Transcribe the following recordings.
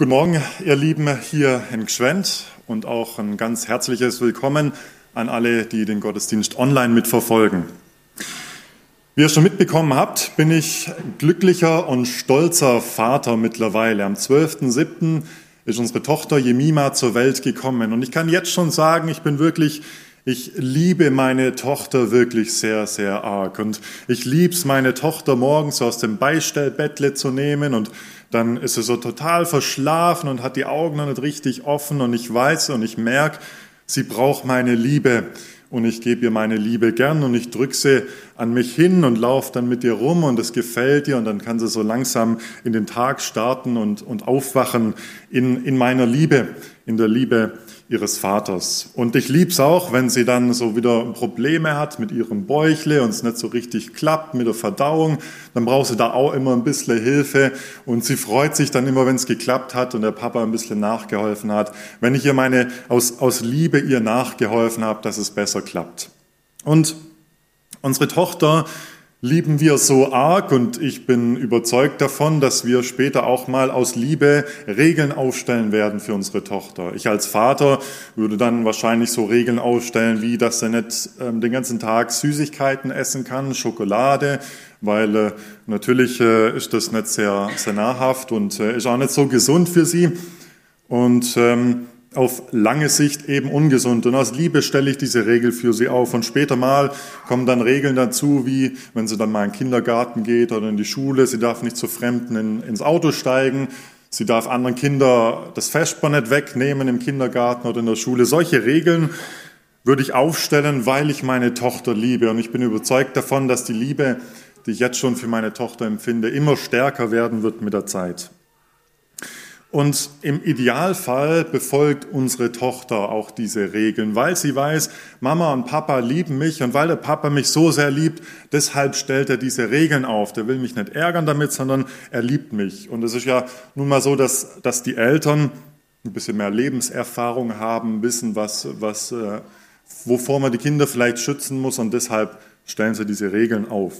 Guten Morgen, ihr Lieben hier in Gschwend und auch ein ganz herzliches Willkommen an alle, die den Gottesdienst online mitverfolgen. Wie ihr schon mitbekommen habt, bin ich glücklicher und stolzer Vater mittlerweile. Am 12.07. ist unsere Tochter Jemima zur Welt gekommen und ich kann jetzt schon sagen, ich bin wirklich ich liebe meine Tochter wirklich sehr, sehr arg. Und ich lieb's, meine Tochter morgens aus dem Beistellbettle zu nehmen und dann ist sie so total verschlafen und hat die Augen noch nicht richtig offen und ich weiß und ich merke, sie braucht meine Liebe. Und ich gebe ihr meine Liebe gern und ich drücke sie an mich hin und laufe dann mit ihr rum und es gefällt ihr und dann kann sie so langsam in den Tag starten und, und aufwachen in, in meiner Liebe, in der Liebe ihres Vaters. Und ich lieb's auch, wenn sie dann so wieder Probleme hat mit ihrem Bäuchle und es nicht so richtig klappt mit der Verdauung, dann braucht sie da auch immer ein bisschen Hilfe und sie freut sich dann immer, wenn es geklappt hat und der Papa ein bisschen nachgeholfen hat, wenn ich ihr meine, aus, aus Liebe ihr nachgeholfen habe, dass es besser klappt. Und unsere Tochter, lieben wir so arg und ich bin überzeugt davon, dass wir später auch mal aus Liebe Regeln aufstellen werden für unsere Tochter. Ich als Vater würde dann wahrscheinlich so Regeln aufstellen, wie dass er nicht ähm, den ganzen Tag Süßigkeiten essen kann, Schokolade, weil äh, natürlich äh, ist das nicht sehr, sehr nahrhaft und äh, ist auch nicht so gesund für sie. Und ähm, auf lange Sicht eben ungesund. Und aus Liebe stelle ich diese Regel für sie auf. Und später mal kommen dann Regeln dazu, wie wenn sie dann mal in den Kindergarten geht oder in die Schule, sie darf nicht zu Fremden in, ins Auto steigen, sie darf anderen Kindern das nicht wegnehmen im Kindergarten oder in der Schule. Solche Regeln würde ich aufstellen, weil ich meine Tochter liebe. Und ich bin überzeugt davon, dass die Liebe, die ich jetzt schon für meine Tochter empfinde, immer stärker werden wird mit der Zeit. Und im Idealfall befolgt unsere Tochter auch diese Regeln, weil sie weiß, Mama und Papa lieben mich und weil der Papa mich so sehr liebt, deshalb stellt er diese Regeln auf. Der will mich nicht ärgern damit, sondern er liebt mich. Und es ist ja nun mal so, dass, dass die Eltern ein bisschen mehr Lebenserfahrung haben, wissen, was, was, äh, wovor man die Kinder vielleicht schützen muss und deshalb stellen sie diese Regeln auf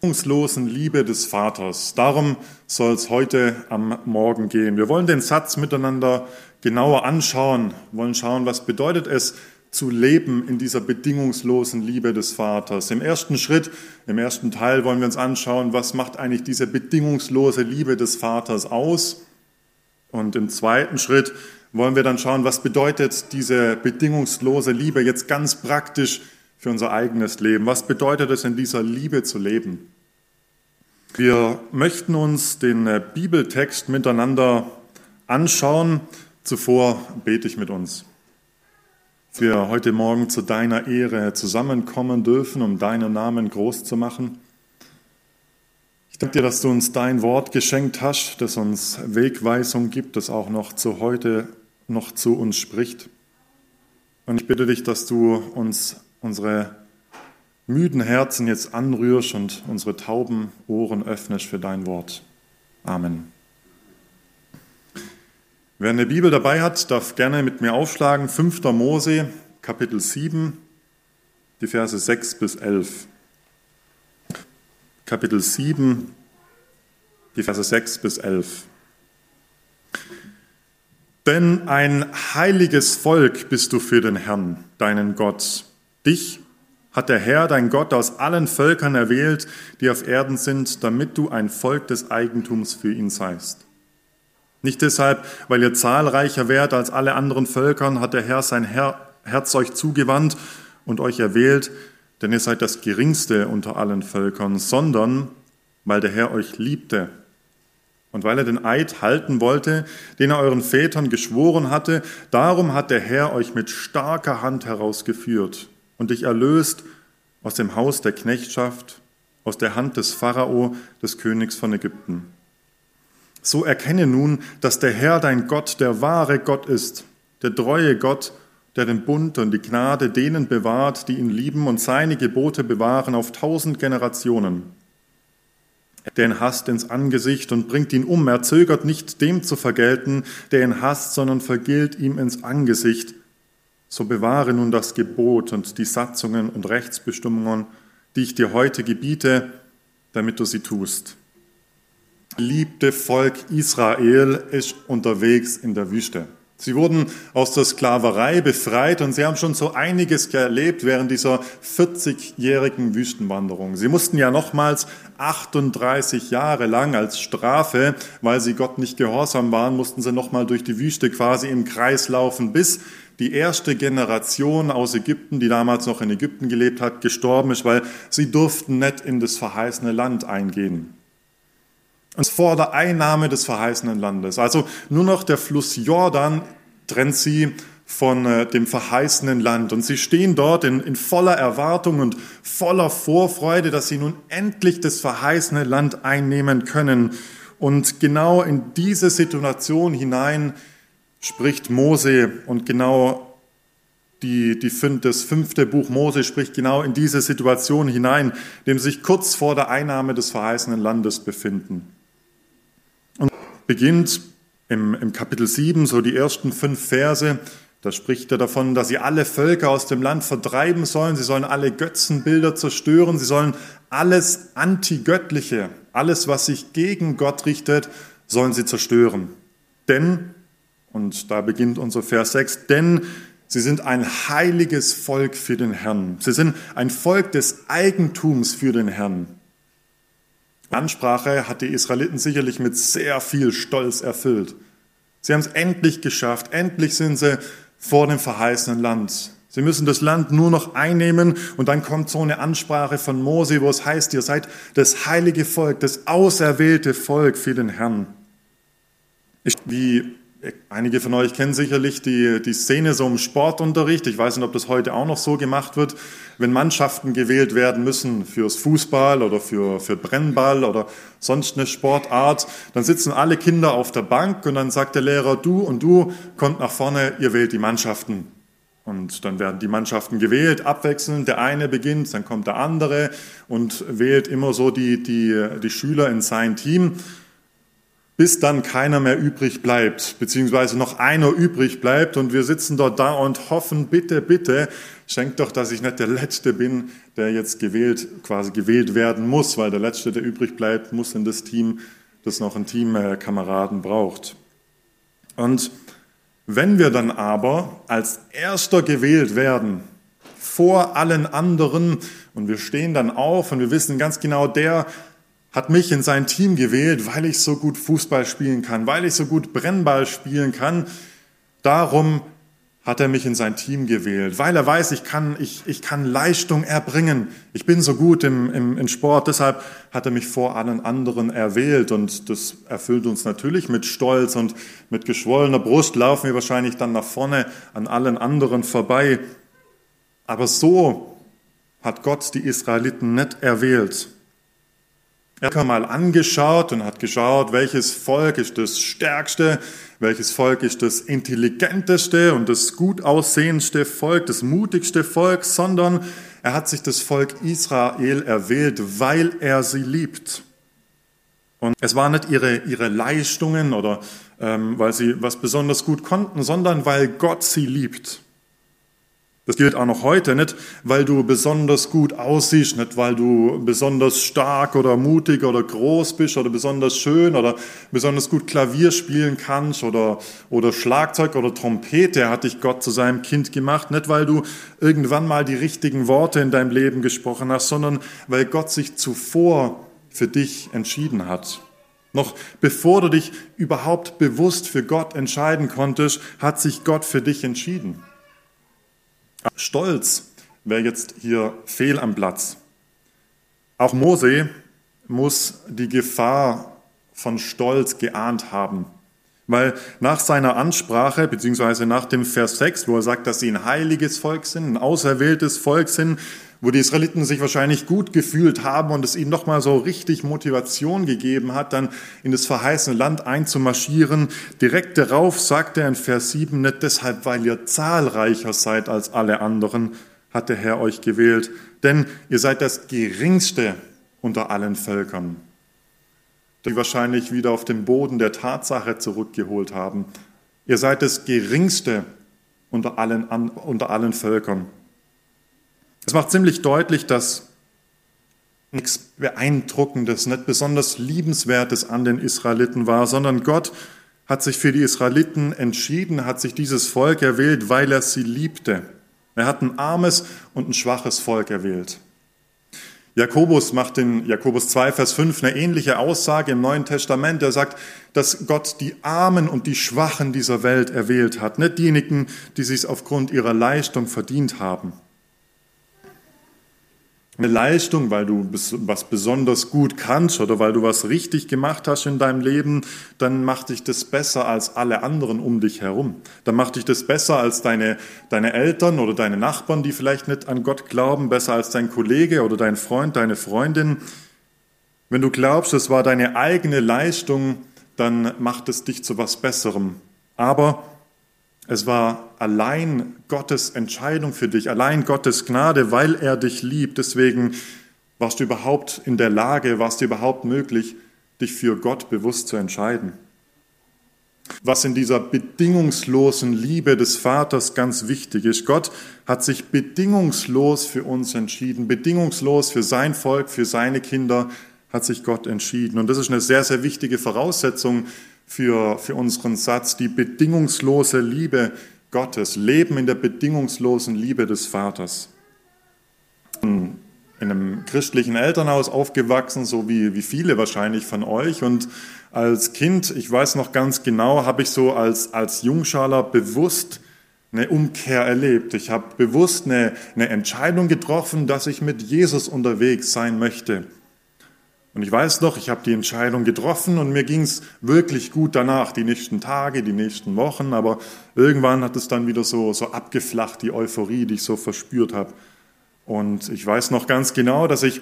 bedingungslosen Liebe des Vaters. Darum soll es heute am Morgen gehen. Wir wollen den Satz miteinander genauer anschauen, wollen schauen, was bedeutet es zu leben in dieser bedingungslosen Liebe des Vaters. Im ersten Schritt, im ersten Teil wollen wir uns anschauen, was macht eigentlich diese bedingungslose Liebe des Vaters aus. Und im zweiten Schritt wollen wir dann schauen, was bedeutet diese bedingungslose Liebe jetzt ganz praktisch für unser eigenes Leben. Was bedeutet es, in dieser Liebe zu leben? Wir möchten uns den äh, Bibeltext miteinander anschauen. Zuvor bete ich mit uns. Wir heute Morgen zu deiner Ehre zusammenkommen dürfen, um deinen Namen groß zu machen. Ich danke dir, dass du uns dein Wort geschenkt hast, das uns Wegweisung gibt, das auch noch zu heute noch zu uns spricht. Und ich bitte dich, dass du uns unsere müden Herzen jetzt anrührst und unsere tauben Ohren öffnest für dein Wort. Amen. Wer eine Bibel dabei hat, darf gerne mit mir aufschlagen. 5. Mose, Kapitel 7, die Verse 6 bis 11. Kapitel 7, die Verse 6 bis 11. Denn ein heiliges Volk bist du für den Herrn, deinen Gott Dich hat der Herr, dein Gott, aus allen Völkern erwählt, die auf Erden sind, damit du ein Volk des Eigentums für ihn seist. Nicht deshalb, weil ihr zahlreicher wärt als alle anderen Völkern, hat der Herr sein Herz euch zugewandt und euch erwählt, denn ihr seid das geringste unter allen Völkern, sondern weil der Herr euch liebte und weil er den Eid halten wollte, den er euren Vätern geschworen hatte, darum hat der Herr euch mit starker Hand herausgeführt und dich erlöst aus dem Haus der Knechtschaft, aus der Hand des Pharao, des Königs von Ägypten. So erkenne nun, dass der Herr dein Gott der wahre Gott ist, der treue Gott, der den Bund und die Gnade denen bewahrt, die ihn lieben und seine Gebote bewahren auf tausend Generationen. Der ihn hasst ins Angesicht und bringt ihn um. Er zögert nicht, dem zu vergelten, der ihn hasst, sondern vergilt ihm ins Angesicht so bewahre nun das Gebot und die Satzungen und Rechtsbestimmungen, die ich dir heute gebiete, damit du sie tust. liebte Volk Israel ist unterwegs in der Wüste. Sie wurden aus der Sklaverei befreit und sie haben schon so einiges erlebt während dieser 40-jährigen Wüstenwanderung. Sie mussten ja nochmals 38 Jahre lang als Strafe, weil sie Gott nicht gehorsam waren, mussten sie nochmal durch die Wüste quasi im Kreis laufen, bis die erste Generation aus Ägypten, die damals noch in Ägypten gelebt hat, gestorben ist, weil sie durften nicht in das verheißene Land eingehen und vor der Einnahme des verheißenen Landes. Also nur noch der Fluss Jordan trennt sie von äh, dem verheißenen Land. Und sie stehen dort in, in voller Erwartung und voller Vorfreude, dass sie nun endlich das verheißene Land einnehmen können. Und genau in diese Situation hinein spricht Mose und genau die, die, das fünfte Buch Mose spricht genau in diese Situation hinein, dem sich kurz vor der Einnahme des verheißenen Landes befinden beginnt im, im Kapitel 7, so die ersten fünf Verse. Da spricht er davon, dass sie alle Völker aus dem Land vertreiben sollen. Sie sollen alle Götzenbilder zerstören. Sie sollen alles Antigöttliche, alles, was sich gegen Gott richtet, sollen sie zerstören. Denn, und da beginnt unser Vers 6, denn sie sind ein heiliges Volk für den Herrn. Sie sind ein Volk des Eigentums für den Herrn. Ansprache hat die Israeliten sicherlich mit sehr viel Stolz erfüllt. Sie haben es endlich geschafft. Endlich sind sie vor dem verheißenen Land. Sie müssen das Land nur noch einnehmen und dann kommt so eine Ansprache von Mose, wo es heißt, ihr seid das heilige Volk, das auserwählte Volk für den Herrn. Wie Einige von euch kennen sicherlich die, die Szene so im Sportunterricht. Ich weiß nicht, ob das heute auch noch so gemacht wird. Wenn Mannschaften gewählt werden müssen fürs Fußball oder für, für Brennball oder sonst eine Sportart, dann sitzen alle Kinder auf der Bank und dann sagt der Lehrer, du und du kommt nach vorne, ihr wählt die Mannschaften. Und dann werden die Mannschaften gewählt, abwechselnd. Der eine beginnt, dann kommt der andere und wählt immer so die, die, die Schüler in sein Team bis dann keiner mehr übrig bleibt, beziehungsweise noch einer übrig bleibt und wir sitzen dort da und hoffen, bitte, bitte, schenkt doch, dass ich nicht der Letzte bin, der jetzt gewählt, quasi gewählt werden muss, weil der Letzte, der übrig bleibt, muss in das Team, das noch einen Teamkameraden braucht. Und wenn wir dann aber als Erster gewählt werden, vor allen anderen, und wir stehen dann auf und wir wissen ganz genau, der hat mich in sein Team gewählt, weil ich so gut Fußball spielen kann, weil ich so gut Brennball spielen kann. Darum hat er mich in sein Team gewählt, weil er weiß, ich kann, ich, ich kann Leistung erbringen. Ich bin so gut im, im, im Sport, deshalb hat er mich vor allen anderen erwählt. Und das erfüllt uns natürlich mit Stolz und mit geschwollener Brust laufen wir wahrscheinlich dann nach vorne an allen anderen vorbei. Aber so hat Gott die Israeliten nicht erwählt. Er hat mal angeschaut und hat geschaut, welches Volk ist das stärkste, welches Volk ist das intelligenteste und das gut aussehendste Volk, das mutigste Volk, sondern er hat sich das Volk Israel erwählt, weil er sie liebt. Und es waren nicht ihre, ihre Leistungen oder ähm, weil sie was besonders gut konnten, sondern weil Gott sie liebt. Das gilt auch noch heute, nicht weil du besonders gut aussiehst, nicht weil du besonders stark oder mutig oder groß bist oder besonders schön oder besonders gut Klavier spielen kannst oder, oder Schlagzeug oder Trompete hat dich Gott zu seinem Kind gemacht, nicht weil du irgendwann mal die richtigen Worte in deinem Leben gesprochen hast, sondern weil Gott sich zuvor für dich entschieden hat. Noch bevor du dich überhaupt bewusst für Gott entscheiden konntest, hat sich Gott für dich entschieden. Stolz wäre jetzt hier fehl am Platz. Auch Mose muss die Gefahr von Stolz geahnt haben. Weil nach seiner Ansprache, beziehungsweise nach dem Vers 6, wo er sagt, dass sie ein heiliges Volk sind, ein auserwähltes Volk sind, wo die Israeliten sich wahrscheinlich gut gefühlt haben und es ihnen nochmal so richtig Motivation gegeben hat, dann in das verheißene Land einzumarschieren. Direkt darauf sagt er in Vers 7, nicht deshalb, weil ihr zahlreicher seid als alle anderen, hat der Herr euch gewählt, denn ihr seid das geringste unter allen Völkern, die wahrscheinlich wieder auf den Boden der Tatsache zurückgeholt haben. Ihr seid das geringste unter allen, unter allen Völkern. Es macht ziemlich deutlich, dass nichts Beeindruckendes, nicht besonders Liebenswertes an den Israeliten war, sondern Gott hat sich für die Israeliten entschieden, hat sich dieses Volk erwählt, weil er sie liebte. Er hat ein armes und ein schwaches Volk erwählt. Jakobus macht in Jakobus 2, Vers 5 eine ähnliche Aussage im Neuen Testament. Er sagt, dass Gott die Armen und die Schwachen dieser Welt erwählt hat, nicht diejenigen, die sich aufgrund ihrer Leistung verdient haben eine Leistung, weil du was besonders gut kannst oder weil du was richtig gemacht hast in deinem Leben, dann macht dich das besser als alle anderen um dich herum. Dann macht dich das besser als deine, deine Eltern oder deine Nachbarn, die vielleicht nicht an Gott glauben, besser als dein Kollege oder dein Freund, deine Freundin. Wenn du glaubst, es war deine eigene Leistung, dann macht es dich zu was Besserem. Aber es war allein Gottes Entscheidung für dich, allein Gottes Gnade, weil er dich liebt. Deswegen warst du überhaupt in der Lage, warst du überhaupt möglich, dich für Gott bewusst zu entscheiden. Was in dieser bedingungslosen Liebe des Vaters ganz wichtig ist. Gott hat sich bedingungslos für uns entschieden, bedingungslos für sein Volk, für seine Kinder hat sich Gott entschieden. Und das ist eine sehr, sehr wichtige Voraussetzung für, für unseren Satz, die bedingungslose Liebe Gottes, Leben in der bedingungslosen Liebe des Vaters. In einem christlichen Elternhaus aufgewachsen, so wie, wie viele wahrscheinlich von euch. Und als Kind, ich weiß noch ganz genau, habe ich so als, als Jungschaler bewusst eine Umkehr erlebt. Ich habe bewusst eine, eine Entscheidung getroffen, dass ich mit Jesus unterwegs sein möchte. Und ich weiß noch, ich habe die Entscheidung getroffen und mir ging es wirklich gut danach, die nächsten Tage, die nächsten Wochen, aber irgendwann hat es dann wieder so, so abgeflacht, die Euphorie, die ich so verspürt habe. Und ich weiß noch ganz genau, dass ich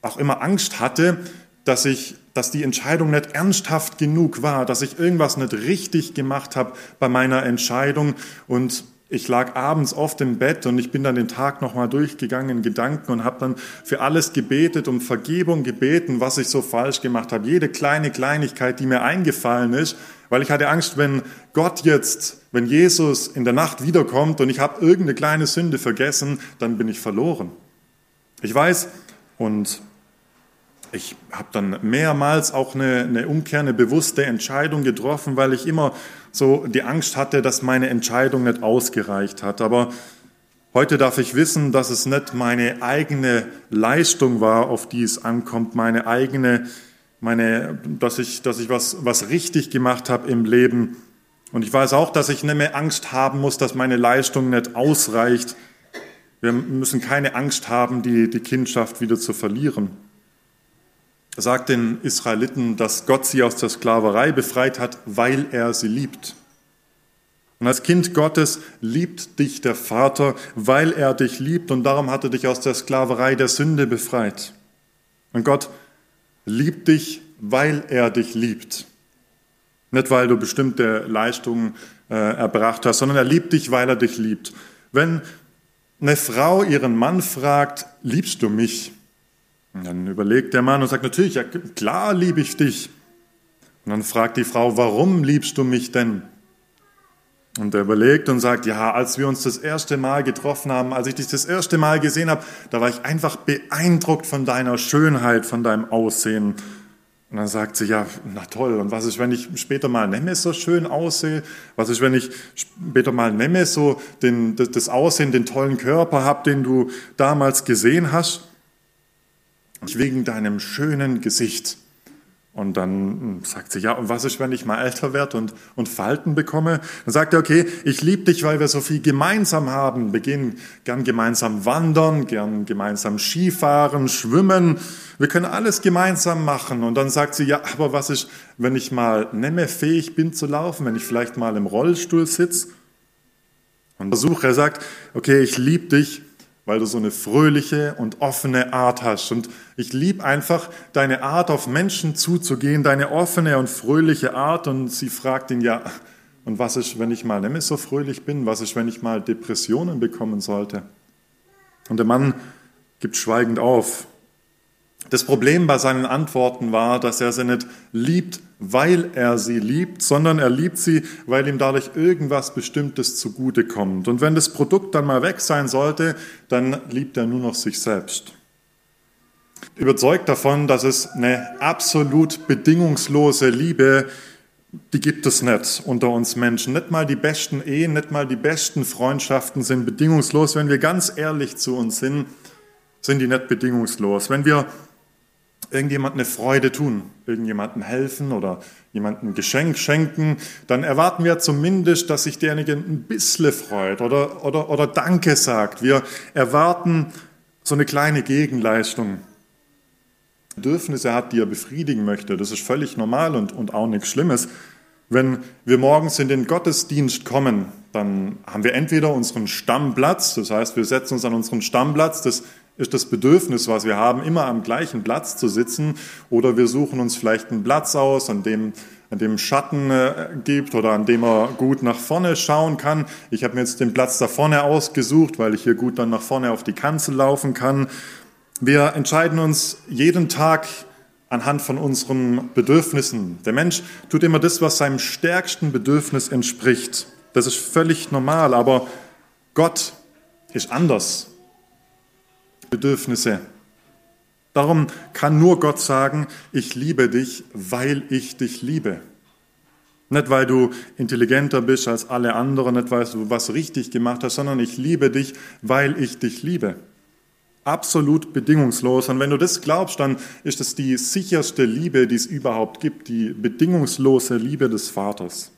auch immer Angst hatte, dass ich, dass die Entscheidung nicht ernsthaft genug war, dass ich irgendwas nicht richtig gemacht habe bei meiner Entscheidung und ich lag abends oft im Bett und ich bin dann den Tag nochmal durchgegangen in Gedanken und habe dann für alles gebetet, um Vergebung gebeten, was ich so falsch gemacht habe. Jede kleine Kleinigkeit, die mir eingefallen ist, weil ich hatte Angst, wenn Gott jetzt, wenn Jesus in der Nacht wiederkommt und ich habe irgendeine kleine Sünde vergessen, dann bin ich verloren. Ich weiß und ich habe dann mehrmals auch eine, eine Umkehr, eine bewusste Entscheidung getroffen, weil ich immer so die Angst hatte, dass meine Entscheidung nicht ausgereicht hat. Aber heute darf ich wissen, dass es nicht meine eigene Leistung war, auf die es ankommt, meine eigene, meine, dass ich, dass ich was, was richtig gemacht habe im Leben. Und ich weiß auch, dass ich nicht mehr Angst haben muss, dass meine Leistung nicht ausreicht. Wir müssen keine Angst haben, die, die Kindschaft wieder zu verlieren sagt den Israeliten, dass Gott sie aus der Sklaverei befreit hat, weil er sie liebt. Und als Kind Gottes liebt dich der Vater, weil er dich liebt und darum hat er dich aus der Sklaverei der Sünde befreit. Und Gott liebt dich, weil er dich liebt. Nicht, weil du bestimmte Leistungen äh, erbracht hast, sondern er liebt dich, weil er dich liebt. Wenn eine Frau ihren Mann fragt, liebst du mich? Und dann überlegt der Mann und sagt, natürlich, ja, klar liebe ich dich. Und dann fragt die Frau, warum liebst du mich denn? Und er überlegt und sagt, ja, als wir uns das erste Mal getroffen haben, als ich dich das erste Mal gesehen habe, da war ich einfach beeindruckt von deiner Schönheit, von deinem Aussehen. Und dann sagt sie, ja, na toll, und was ist, wenn ich später mal nicht so schön aussehe? Was ist, wenn ich später mal nicht so den, das Aussehen, den tollen Körper habe, den du damals gesehen hast? Wegen deinem schönen Gesicht. Und dann hm, sagt sie, ja, und was ist, wenn ich mal älter werde und, und Falten bekomme? Dann sagt er, okay, ich liebe dich, weil wir so viel gemeinsam haben. Beginnen gern gemeinsam wandern, gern gemeinsam Skifahren, schwimmen. Wir können alles gemeinsam machen. Und dann sagt sie, ja, aber was ist, wenn ich mal nicht mehr fähig bin zu laufen, wenn ich vielleicht mal im Rollstuhl sitze? Und versuche, er sagt, okay, ich liebe dich, weil du so eine fröhliche und offene Art hast. Und ich liebe einfach deine Art, auf Menschen zuzugehen, deine offene und fröhliche Art. Und sie fragt ihn, ja, und was ist, wenn ich mal nicht so fröhlich bin? Was ist, wenn ich mal Depressionen bekommen sollte? Und der Mann gibt schweigend auf. Das Problem bei seinen Antworten war, dass er sie nicht liebt, weil er sie liebt, sondern er liebt sie, weil ihm dadurch irgendwas Bestimmtes zugutekommt. Und wenn das Produkt dann mal weg sein sollte, dann liebt er nur noch sich selbst. Überzeugt davon, dass es eine absolut bedingungslose Liebe, die gibt es nicht unter uns Menschen. Nicht mal die besten Ehen, nicht mal die besten Freundschaften sind bedingungslos. Wenn wir ganz ehrlich zu uns sind, sind die nicht bedingungslos. Wenn wir irgendjemand eine Freude tun, irgendjemandem helfen oder jemandem ein Geschenk schenken, dann erwarten wir zumindest, dass sich derjenige ein bisschen freut oder, oder, oder Danke sagt. Wir erwarten so eine kleine Gegenleistung. Bedürfnisse hat, die er befriedigen möchte. Das ist völlig normal und, und auch nichts Schlimmes. Wenn wir morgens in den Gottesdienst kommen, dann haben wir entweder unseren Stammplatz, das heißt, wir setzen uns an unseren Stammplatz, das ist das Bedürfnis, was wir haben, immer am gleichen Platz zu sitzen, oder wir suchen uns vielleicht einen Platz aus, an dem, an dem Schatten äh, gibt oder an dem er gut nach vorne schauen kann. Ich habe mir jetzt den Platz da vorne ausgesucht, weil ich hier gut dann nach vorne auf die Kanzel laufen kann. Wir entscheiden uns jeden Tag anhand von unseren Bedürfnissen. Der Mensch tut immer das, was seinem stärksten Bedürfnis entspricht. Das ist völlig normal, aber Gott ist anders. Bedürfnisse. Darum kann nur Gott sagen, ich liebe dich, weil ich dich liebe. Nicht, weil du intelligenter bist als alle anderen, nicht, weil du was richtig gemacht hast, sondern ich liebe dich, weil ich dich liebe. Absolut bedingungslos. Und wenn du das glaubst, dann ist es die sicherste Liebe, die es überhaupt gibt, die bedingungslose Liebe des Vaters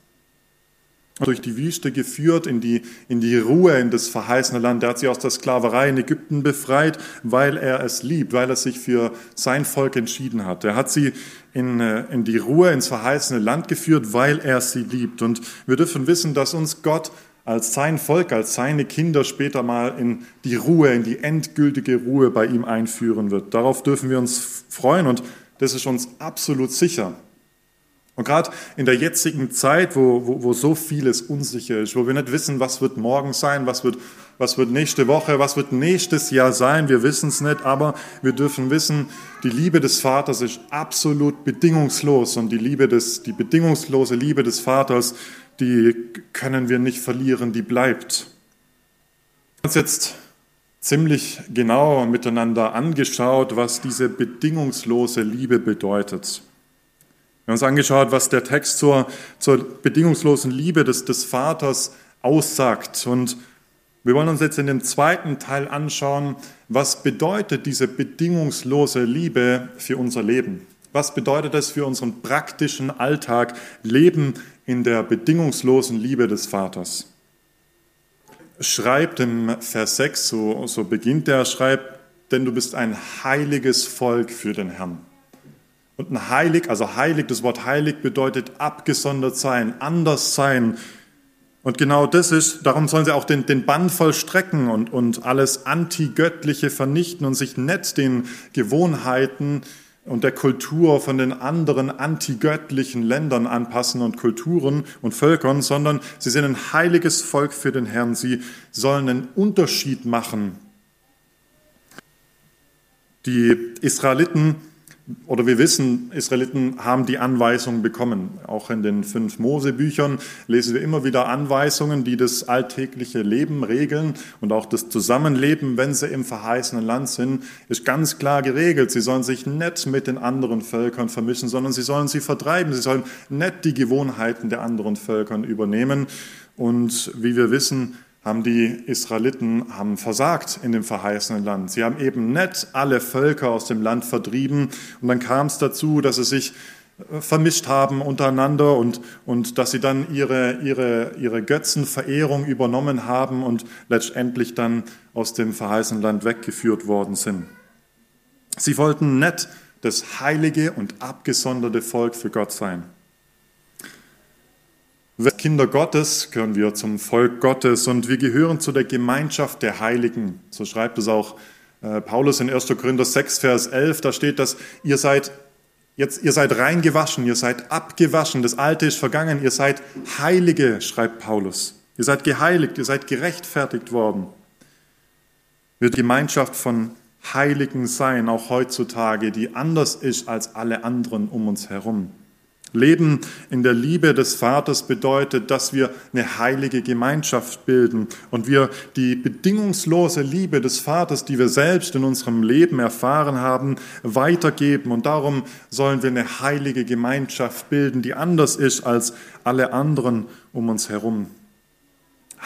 durch die Wüste geführt, in die, in die Ruhe, in das verheißene Land. Er hat sie aus der Sklaverei in Ägypten befreit, weil er es liebt, weil er sich für sein Volk entschieden hat. Er hat sie in, äh, in die Ruhe, ins verheißene Land geführt, weil er sie liebt. Und wir dürfen wissen, dass uns Gott als sein Volk, als seine Kinder später mal in die Ruhe, in die endgültige Ruhe bei ihm einführen wird. Darauf dürfen wir uns freuen und das ist uns absolut sicher. Und gerade in der jetzigen Zeit, wo, wo, wo so vieles unsicher ist, wo wir nicht wissen, was wird morgen sein, was wird, was wird nächste Woche, was wird nächstes Jahr sein, wir wissen es nicht, aber wir dürfen wissen, die Liebe des Vaters ist absolut bedingungslos und die Liebe des, die bedingungslose Liebe des Vaters, die können wir nicht verlieren, die bleibt. Wir haben uns jetzt ziemlich genau miteinander angeschaut, was diese bedingungslose Liebe bedeutet. Wir haben uns angeschaut, was der Text zur, zur bedingungslosen Liebe des, des Vaters aussagt. Und wir wollen uns jetzt in dem zweiten Teil anschauen, was bedeutet diese bedingungslose Liebe für unser Leben? Was bedeutet es für unseren praktischen Alltag, Leben in der bedingungslosen Liebe des Vaters? Schreibt im Vers 6, so, so beginnt er, schreibt, denn du bist ein heiliges Volk für den Herrn. Und ein heilig, also heilig, das Wort heilig bedeutet abgesondert sein, anders sein. Und genau das ist, darum sollen sie auch den, den Bann vollstrecken und, und alles Antigöttliche vernichten und sich nicht den Gewohnheiten und der Kultur von den anderen antigöttlichen Ländern anpassen und Kulturen und Völkern, sondern sie sind ein heiliges Volk für den Herrn. Sie sollen einen Unterschied machen. Die Israeliten oder wir wissen, Israeliten haben die Anweisungen bekommen. Auch in den fünf Mosebüchern lesen wir immer wieder Anweisungen, die das alltägliche Leben regeln und auch das Zusammenleben, wenn sie im verheißenen Land sind, ist ganz klar geregelt. Sie sollen sich nicht mit den anderen Völkern vermischen, sondern sie sollen sie vertreiben. Sie sollen nicht die Gewohnheiten der anderen Völkern übernehmen. Und wie wir wissen, haben die Israeliten haben versagt in dem verheißenen Land. Sie haben eben nicht alle Völker aus dem Land vertrieben und dann kam es dazu, dass sie sich äh, vermischt haben untereinander und, und dass sie dann ihre, ihre, ihre Götzenverehrung übernommen haben und letztendlich dann aus dem verheißenen Land weggeführt worden sind. Sie wollten nicht das heilige und abgesonderte Volk für Gott sein. Kinder Gottes gehören wir zum Volk Gottes und wir gehören zu der Gemeinschaft der Heiligen. So schreibt es auch äh, Paulus in 1. Korinther 6, Vers 11. Da steht, dass ihr seid jetzt, ihr seid rein gewaschen, ihr seid abgewaschen, das Alte ist vergangen, ihr seid Heilige, schreibt Paulus. Ihr seid geheiligt, ihr seid gerechtfertigt worden. Wird Gemeinschaft von Heiligen sein, auch heutzutage, die anders ist als alle anderen um uns herum. Leben in der Liebe des Vaters bedeutet, dass wir eine heilige Gemeinschaft bilden und wir die bedingungslose Liebe des Vaters, die wir selbst in unserem Leben erfahren haben, weitergeben. Und darum sollen wir eine heilige Gemeinschaft bilden, die anders ist als alle anderen um uns herum.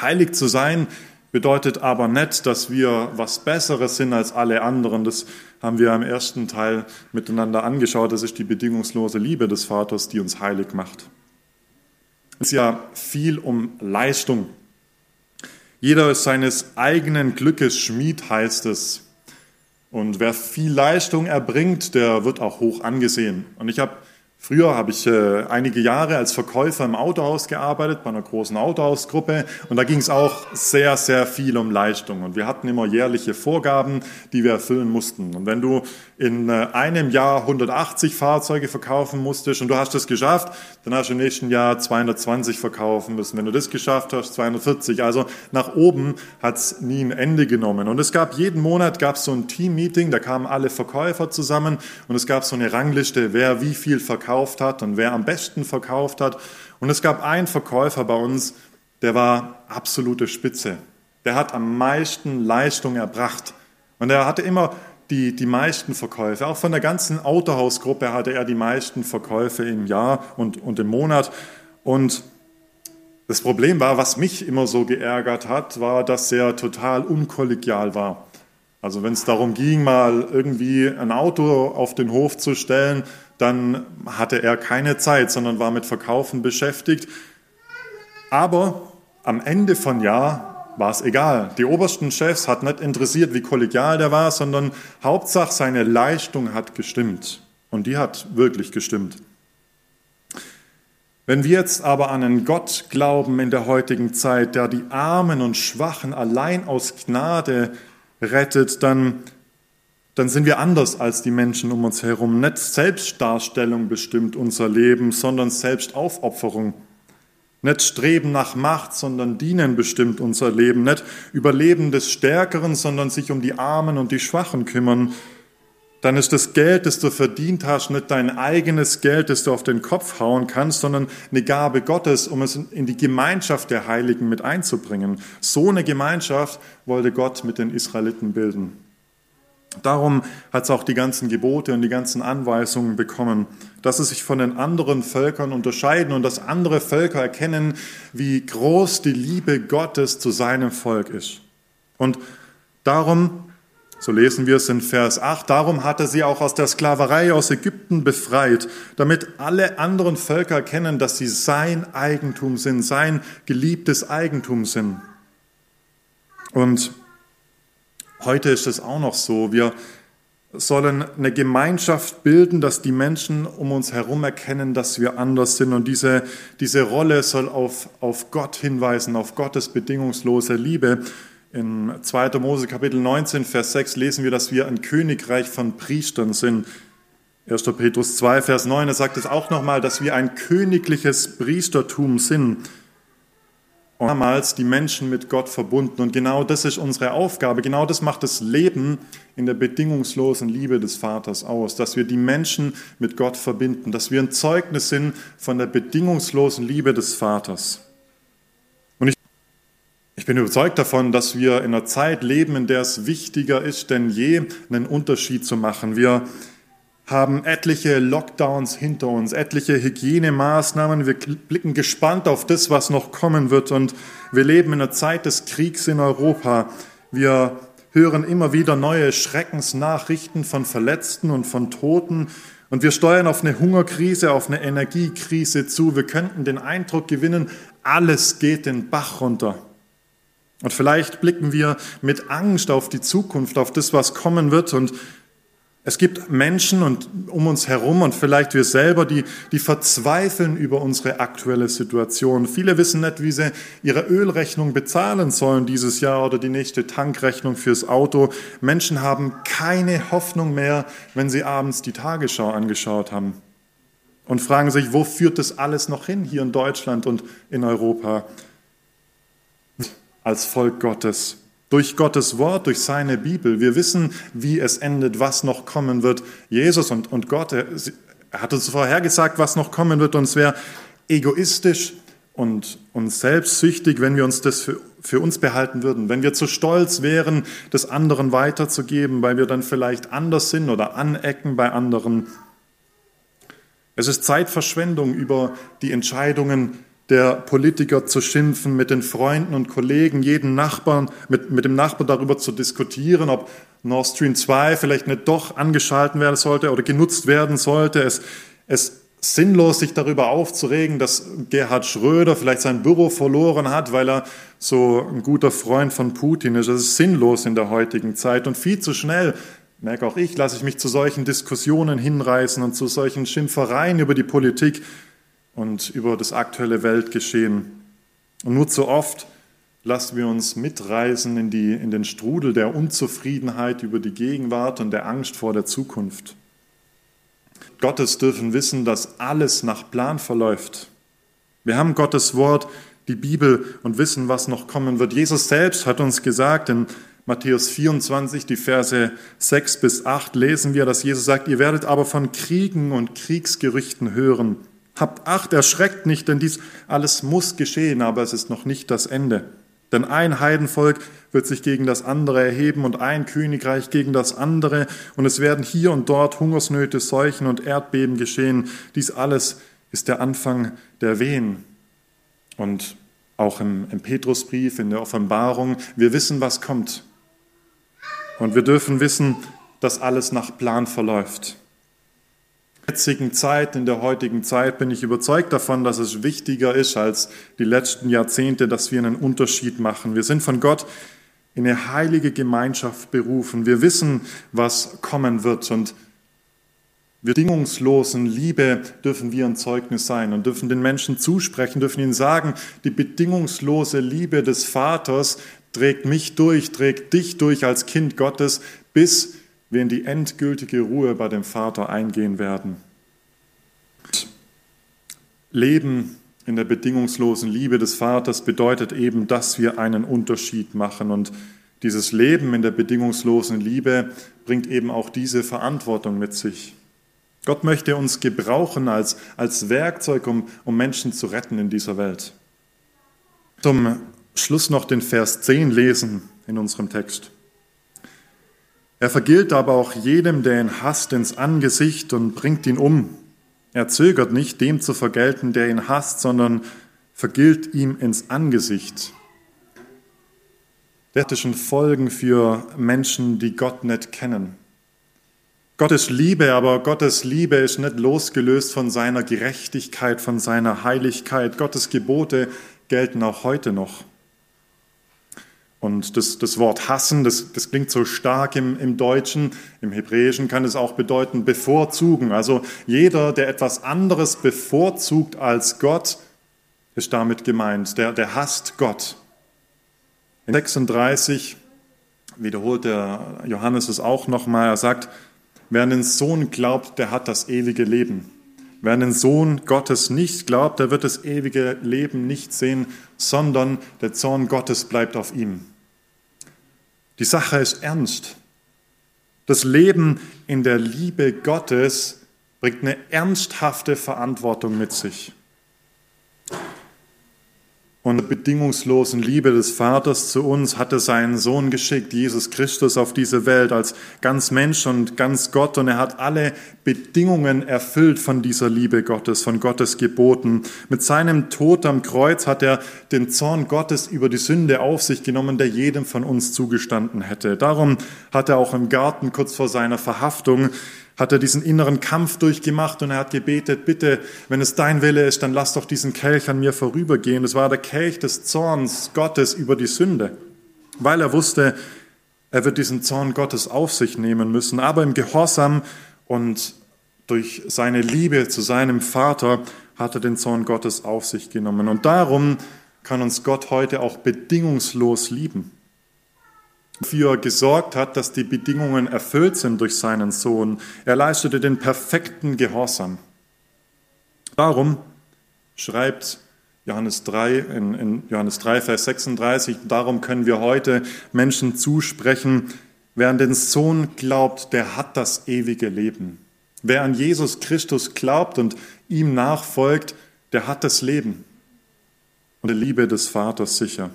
Heilig zu sein bedeutet aber nicht, dass wir was Besseres sind als alle anderen. Das haben wir im ersten Teil miteinander angeschaut. Das ist die bedingungslose Liebe des Vaters, die uns heilig macht. Es ist ja viel um Leistung. Jeder ist seines eigenen Glückes Schmied, heißt es. Und wer viel Leistung erbringt, der wird auch hoch angesehen. Und ich habe Früher habe ich äh, einige Jahre als Verkäufer im Autohaus gearbeitet, bei einer großen Autohausgruppe. Und da ging es auch sehr, sehr viel um Leistung. Und wir hatten immer jährliche Vorgaben, die wir erfüllen mussten. Und wenn du in äh, einem Jahr 180 Fahrzeuge verkaufen musstest und du hast das geschafft, dann hast du im nächsten Jahr 220 verkaufen müssen. Wenn du das geschafft hast, 240. Also nach oben hat es nie ein Ende genommen. Und es gab jeden Monat gab so ein Team-Meeting, da kamen alle Verkäufer zusammen und es gab so eine Rangliste, wer wie viel verkauft verkauft hat und wer am besten verkauft hat. Und es gab einen Verkäufer bei uns, der war absolute Spitze. Der hat am meisten Leistung erbracht. Und er hatte immer die, die meisten Verkäufe. Auch von der ganzen Autohausgruppe hatte er die meisten Verkäufe im Jahr und, und im Monat. Und das Problem war, was mich immer so geärgert hat, war, dass er total unkollegial war. Also wenn es darum ging, mal irgendwie ein Auto auf den Hof zu stellen, dann hatte er keine Zeit, sondern war mit Verkaufen beschäftigt. Aber am Ende von Jahr war es egal. Die obersten Chefs hat nicht interessiert, wie kollegial der war, sondern Hauptsache seine Leistung hat gestimmt. Und die hat wirklich gestimmt. Wenn wir jetzt aber an einen Gott glauben in der heutigen Zeit, der die Armen und Schwachen allein aus Gnade rettet, dann dann sind wir anders als die Menschen um uns herum. Nicht Selbstdarstellung bestimmt unser Leben, sondern Selbstaufopferung. Nicht Streben nach Macht, sondern Dienen bestimmt unser Leben. Nicht Überleben des Stärkeren, sondern sich um die Armen und die Schwachen kümmern. Dann ist das Geld, das du verdient hast, nicht dein eigenes Geld, das du auf den Kopf hauen kannst, sondern eine Gabe Gottes, um es in die Gemeinschaft der Heiligen mit einzubringen. So eine Gemeinschaft wollte Gott mit den Israeliten bilden. Darum hat es auch die ganzen Gebote und die ganzen Anweisungen bekommen, dass sie sich von den anderen Völkern unterscheiden und dass andere Völker erkennen, wie groß die Liebe Gottes zu seinem Volk ist. Und darum, so lesen wir es in Vers 8, darum hat er sie auch aus der Sklaverei aus Ägypten befreit, damit alle anderen Völker erkennen, dass sie sein Eigentum sind, sein geliebtes Eigentum sind. Und Heute ist es auch noch so. Wir sollen eine Gemeinschaft bilden, dass die Menschen um uns herum erkennen, dass wir anders sind. Und diese, diese Rolle soll auf, auf Gott hinweisen, auf Gottes bedingungslose Liebe. In 2. Mose Kapitel 19, Vers 6 lesen wir, dass wir ein Königreich von Priestern sind. 1. Petrus 2, Vers 9, er sagt es auch nochmal, dass wir ein königliches Priestertum sind damals die Menschen mit Gott verbunden. Und genau das ist unsere Aufgabe. Genau das macht das Leben in der bedingungslosen Liebe des Vaters aus, dass wir die Menschen mit Gott verbinden, dass wir ein Zeugnis sind von der bedingungslosen Liebe des Vaters. Ich bin überzeugt davon, dass wir in einer Zeit leben, in der es wichtiger ist denn je, einen Unterschied zu machen. Wir haben etliche Lockdowns hinter uns, etliche Hygienemaßnahmen. Wir blicken gespannt auf das, was noch kommen wird. Und wir leben in einer Zeit des Kriegs in Europa. Wir hören immer wieder neue Schreckensnachrichten von Verletzten und von Toten. Und wir steuern auf eine Hungerkrise, auf eine Energiekrise zu. Wir könnten den Eindruck gewinnen, alles geht den Bach runter. Und vielleicht blicken wir mit Angst auf die Zukunft, auf das, was kommen wird und es gibt Menschen und um uns herum und vielleicht wir selber, die, die verzweifeln über unsere aktuelle Situation. Viele wissen nicht, wie sie ihre Ölrechnung bezahlen sollen dieses Jahr oder die nächste Tankrechnung fürs Auto. Menschen haben keine Hoffnung mehr, wenn sie abends die Tagesschau angeschaut haben und fragen sich, wo führt das alles noch hin hier in Deutschland und in Europa als Volk Gottes? Durch Gottes Wort, durch seine Bibel. Wir wissen, wie es endet, was noch kommen wird. Jesus und, und Gott, er hat uns vorhergesagt, was noch kommen wird und es wäre egoistisch und, und selbstsüchtig, wenn wir uns das für, für uns behalten würden, wenn wir zu stolz wären, das anderen weiterzugeben, weil wir dann vielleicht anders sind oder anecken bei anderen. Es ist Zeitverschwendung, über die Entscheidungen der Politiker zu schimpfen, mit den Freunden und Kollegen, jeden Nachbarn, mit, mit dem Nachbarn darüber zu diskutieren, ob Nord Stream 2 vielleicht nicht doch angeschalten werden sollte oder genutzt werden sollte. Es, es sinnlos, sich darüber aufzuregen, dass Gerhard Schröder vielleicht sein Büro verloren hat, weil er so ein guter Freund von Putin ist. Das ist sinnlos in der heutigen Zeit und viel zu schnell, merke auch ich, lasse ich mich zu solchen Diskussionen hinreißen und zu solchen Schimpfereien über die Politik und über das aktuelle Weltgeschehen. Und nur zu oft lassen wir uns mitreißen in, die, in den Strudel der Unzufriedenheit über die Gegenwart und der Angst vor der Zukunft. Gottes dürfen wissen, dass alles nach Plan verläuft. Wir haben Gottes Wort, die Bibel und wissen, was noch kommen wird. Jesus selbst hat uns gesagt, in Matthäus 24, die Verse 6 bis 8 lesen wir, dass Jesus sagt, ihr werdet aber von Kriegen und Kriegsgerüchten hören. Habt Acht, erschreckt nicht, denn dies alles muss geschehen, aber es ist noch nicht das Ende. Denn ein Heidenvolk wird sich gegen das andere erheben und ein Königreich gegen das andere, und es werden hier und dort Hungersnöte, Seuchen und Erdbeben geschehen. Dies alles ist der Anfang der Wehen. Und auch im, im Petrusbrief, in der Offenbarung, wir wissen, was kommt. Und wir dürfen wissen, dass alles nach Plan verläuft jetzigen Zeit, in der heutigen Zeit bin ich überzeugt davon, dass es wichtiger ist als die letzten Jahrzehnte, dass wir einen Unterschied machen. Wir sind von Gott in eine heilige Gemeinschaft berufen. Wir wissen, was kommen wird und bedingungslosen Liebe dürfen wir ein Zeugnis sein und dürfen den Menschen zusprechen, dürfen ihnen sagen, die bedingungslose Liebe des Vaters trägt mich durch, trägt dich durch als Kind Gottes, bis wir in die endgültige Ruhe bei dem Vater eingehen werden. Leben in der bedingungslosen Liebe des Vaters bedeutet eben, dass wir einen Unterschied machen. Und dieses Leben in der bedingungslosen Liebe bringt eben auch diese Verantwortung mit sich. Gott möchte uns gebrauchen als, als Werkzeug, um, um Menschen zu retten in dieser Welt. Zum Schluss noch den Vers 10 lesen in unserem Text. Er vergilt aber auch jedem, der ihn hasst, ins Angesicht und bringt ihn um. Er zögert nicht, dem zu vergelten, der ihn hasst, sondern vergilt ihm ins Angesicht. Das schon Folgen für Menschen, die Gott nicht kennen. Gottes Liebe, aber Gottes Liebe ist nicht losgelöst von seiner Gerechtigkeit, von seiner Heiligkeit. Gottes Gebote gelten auch heute noch. Und das, das Wort hassen, das, das klingt so stark im, im Deutschen. Im Hebräischen kann es auch bedeuten bevorzugen. Also jeder, der etwas anderes bevorzugt als Gott, ist damit gemeint. Der, der hasst Gott. In 36 wiederholt der Johannes es auch nochmal. Er sagt, wer an den Sohn glaubt, der hat das ewige Leben. Wer an den Sohn Gottes nicht glaubt, der wird das ewige Leben nicht sehen, sondern der Zorn Gottes bleibt auf ihm. Die Sache ist ernst. Das Leben in der Liebe Gottes bringt eine ernsthafte Verantwortung mit sich und der bedingungslosen Liebe des Vaters zu uns hat er seinen Sohn geschickt, Jesus Christus, auf diese Welt als ganz Mensch und ganz Gott. Und er hat alle Bedingungen erfüllt von dieser Liebe Gottes, von Gottes Geboten. Mit seinem Tod am Kreuz hat er den Zorn Gottes über die Sünde auf sich genommen, der jedem von uns zugestanden hätte. Darum hat er auch im Garten kurz vor seiner Verhaftung hat er diesen inneren Kampf durchgemacht und er hat gebetet, bitte, wenn es dein Wille ist, dann lass doch diesen Kelch an mir vorübergehen. Es war der Kelch des Zorns Gottes über die Sünde, weil er wusste, er wird diesen Zorn Gottes auf sich nehmen müssen, aber im Gehorsam und durch seine Liebe zu seinem Vater hat er den Zorn Gottes auf sich genommen. Und darum kann uns Gott heute auch bedingungslos lieben dafür gesorgt hat, dass die Bedingungen erfüllt sind durch seinen Sohn. Er leistete den perfekten Gehorsam. Darum schreibt Johannes 3, in, in Johannes 3, Vers 36, darum können wir heute Menschen zusprechen, wer an den Sohn glaubt, der hat das ewige Leben. Wer an Jesus Christus glaubt und ihm nachfolgt, der hat das Leben und die Liebe des Vaters sicher.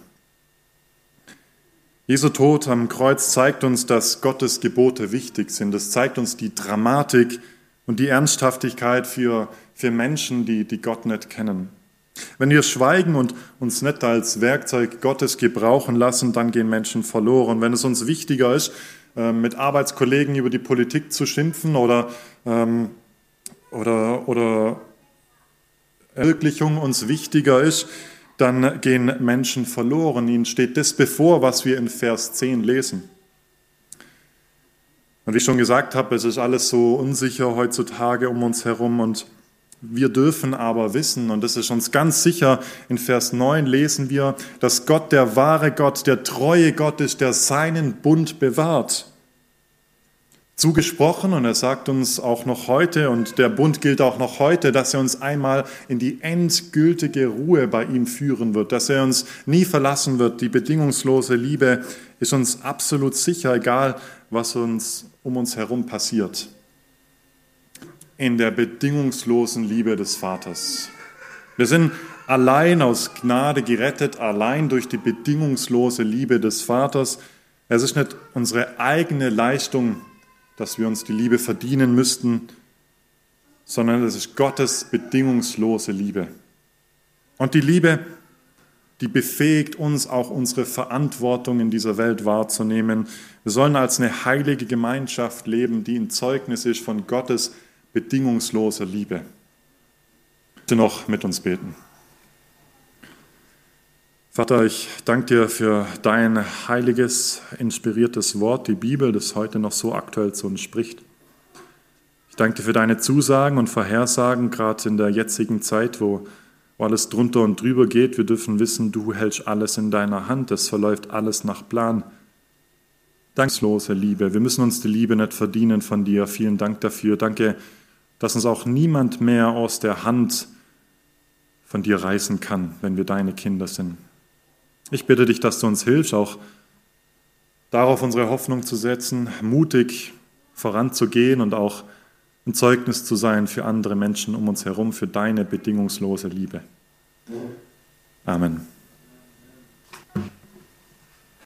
Jesu Tod am Kreuz zeigt uns, dass Gottes Gebote wichtig sind. Es zeigt uns die Dramatik und die Ernsthaftigkeit für, für Menschen, die, die Gott nicht kennen. Wenn wir schweigen und uns nicht als Werkzeug Gottes gebrauchen lassen, dann gehen Menschen verloren. Wenn es uns wichtiger ist, ähm, mit Arbeitskollegen über die Politik zu schimpfen oder, ähm, oder, oder Verwirklichung uns wichtiger ist, dann gehen Menschen verloren. Ihnen steht das bevor, was wir in Vers 10 lesen. Und wie ich schon gesagt habe, es ist alles so unsicher heutzutage um uns herum und wir dürfen aber wissen, und das ist uns ganz sicher, in Vers 9 lesen wir, dass Gott der wahre Gott, der treue Gott ist, der seinen Bund bewahrt. Zugesprochen, und er sagt uns auch noch heute, und der Bund gilt auch noch heute, dass er uns einmal in die endgültige Ruhe bei ihm führen wird, dass er uns nie verlassen wird. Die bedingungslose Liebe ist uns absolut sicher, egal was uns um uns herum passiert in der bedingungslosen Liebe des Vaters. Wir sind allein aus Gnade gerettet, allein durch die bedingungslose Liebe des Vaters. Es ist nicht unsere eigene Leistung, dass wir uns die Liebe verdienen müssten, sondern es ist Gottes bedingungslose Liebe. Und die Liebe, die befähigt uns auch unsere Verantwortung in dieser Welt wahrzunehmen. Wir sollen als eine heilige Gemeinschaft leben, die ein Zeugnis ist von Gottes bedingungsloser Liebe. Bitte noch mit uns beten. Vater, ich danke dir für dein heiliges, inspiriertes Wort, die Bibel, das heute noch so aktuell zu uns spricht. Ich danke dir für deine Zusagen und Vorhersagen, gerade in der jetzigen Zeit, wo, alles drunter und drüber geht. Wir dürfen wissen, du hältst alles in deiner Hand, es verläuft alles nach Plan. Dankslose Liebe. Wir müssen uns die Liebe nicht verdienen von dir. Vielen Dank dafür. Danke dass uns auch niemand mehr aus der Hand von dir reißen kann, wenn wir deine Kinder sind. Ich bitte dich, dass du uns hilfst, auch darauf unsere Hoffnung zu setzen, mutig voranzugehen und auch ein Zeugnis zu sein für andere Menschen um uns herum, für deine bedingungslose Liebe. Amen.